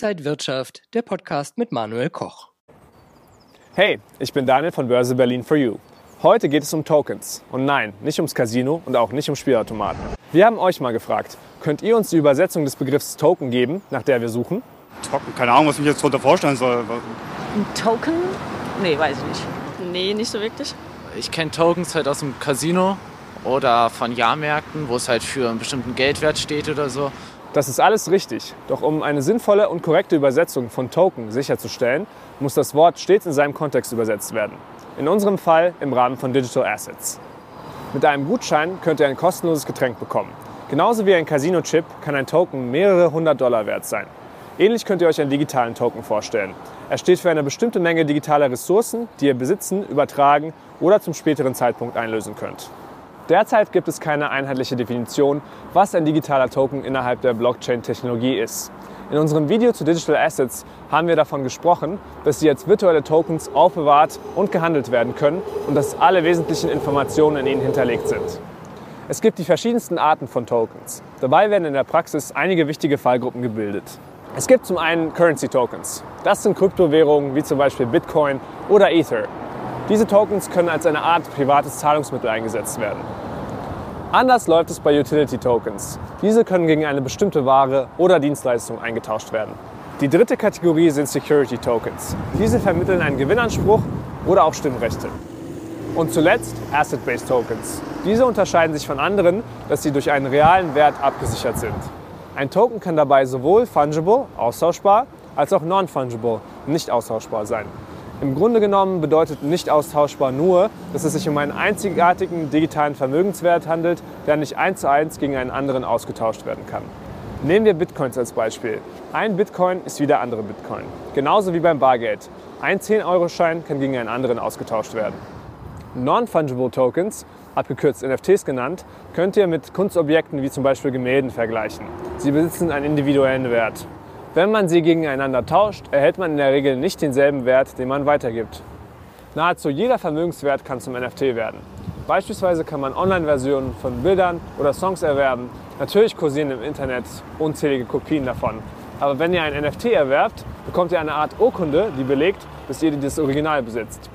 Inside Wirtschaft, der Podcast mit Manuel Koch. Hey, ich bin Daniel von Börse Berlin for You. Heute geht es um Tokens. Und nein, nicht ums Casino und auch nicht um Spielautomaten. Wir haben euch mal gefragt, könnt ihr uns die Übersetzung des Begriffs Token geben, nach der wir suchen? Token, keine Ahnung, was ich mir jetzt darunter vorstellen soll. Ein Token? Nee, weiß ich nicht. Nee, nicht so wirklich. Ich kenne Tokens halt aus dem Casino oder von Jahrmärkten, wo es halt für einen bestimmten Geldwert steht oder so. Das ist alles richtig. Doch um eine sinnvolle und korrekte Übersetzung von Token sicherzustellen, muss das Wort stets in seinem Kontext übersetzt werden. In unserem Fall im Rahmen von Digital Assets. Mit einem Gutschein könnt ihr ein kostenloses Getränk bekommen. Genauso wie ein Casino-Chip kann ein Token mehrere hundert Dollar wert sein. Ähnlich könnt ihr euch einen digitalen Token vorstellen. Er steht für eine bestimmte Menge digitaler Ressourcen, die ihr besitzen, übertragen oder zum späteren Zeitpunkt einlösen könnt. Derzeit gibt es keine einheitliche Definition, was ein digitaler Token innerhalb der Blockchain-Technologie ist. In unserem Video zu Digital Assets haben wir davon gesprochen, dass sie als virtuelle Tokens aufbewahrt und gehandelt werden können und dass alle wesentlichen Informationen in ihnen hinterlegt sind. Es gibt die verschiedensten Arten von Tokens. Dabei werden in der Praxis einige wichtige Fallgruppen gebildet. Es gibt zum einen Currency Tokens. Das sind Kryptowährungen wie zum Beispiel Bitcoin oder Ether. Diese Tokens können als eine Art privates Zahlungsmittel eingesetzt werden. Anders läuft es bei Utility Tokens. Diese können gegen eine bestimmte Ware oder Dienstleistung eingetauscht werden. Die dritte Kategorie sind Security Tokens. Diese vermitteln einen Gewinnanspruch oder auch Stimmrechte. Und zuletzt Asset-Based Tokens. Diese unterscheiden sich von anderen, dass sie durch einen realen Wert abgesichert sind. Ein Token kann dabei sowohl fungible, austauschbar, als auch non-fungible, nicht austauschbar sein. Im Grunde genommen bedeutet nicht austauschbar nur, dass es sich um einen einzigartigen digitalen Vermögenswert handelt, der nicht eins zu eins gegen einen anderen ausgetauscht werden kann. Nehmen wir Bitcoins als Beispiel. Ein Bitcoin ist wie der andere Bitcoin. Genauso wie beim Bargeld. Ein 10-Euro-Schein kann gegen einen anderen ausgetauscht werden. Non-Fungible Tokens, abgekürzt NFTs genannt, könnt ihr mit Kunstobjekten wie zum Beispiel Gemälden vergleichen. Sie besitzen einen individuellen Wert. Wenn man sie gegeneinander tauscht, erhält man in der Regel nicht denselben Wert, den man weitergibt. Nahezu jeder Vermögenswert kann zum NFT werden. Beispielsweise kann man Online-Versionen von Bildern oder Songs erwerben. Natürlich kursieren im Internet unzählige Kopien davon. Aber wenn ihr ein NFT erwerbt, bekommt ihr eine Art Urkunde, die belegt, dass ihr das Original besitzt.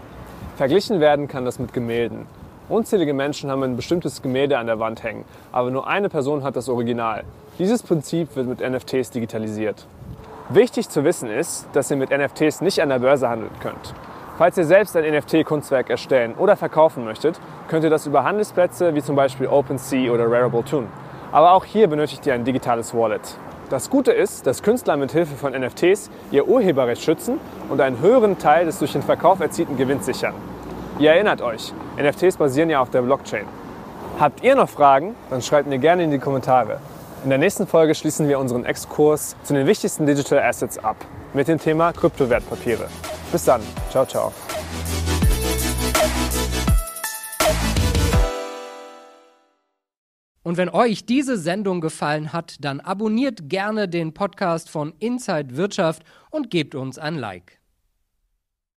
Verglichen werden kann das mit Gemälden. Unzählige Menschen haben ein bestimmtes Gemälde an der Wand hängen, aber nur eine Person hat das Original. Dieses Prinzip wird mit NFTs digitalisiert. Wichtig zu wissen ist, dass ihr mit NFTs nicht an der Börse handeln könnt. Falls ihr selbst ein NFT-Kunstwerk erstellen oder verkaufen möchtet, könnt ihr das über Handelsplätze wie zum Beispiel OpenSea oder Rarible tun. Aber auch hier benötigt ihr ein digitales Wallet. Das Gute ist, dass Künstler mit Hilfe von NFTs ihr Urheberrecht schützen und einen höheren Teil des durch den Verkauf erzielten Gewinns sichern. Ihr erinnert euch, NFTs basieren ja auf der Blockchain. Habt ihr noch Fragen? Dann schreibt mir gerne in die Kommentare. In der nächsten Folge schließen wir unseren Exkurs zu den wichtigsten Digital Assets ab mit dem Thema Kryptowertpapiere. Bis dann. Ciao, ciao. Und wenn euch diese Sendung gefallen hat, dann abonniert gerne den Podcast von Inside Wirtschaft und gebt uns ein Like.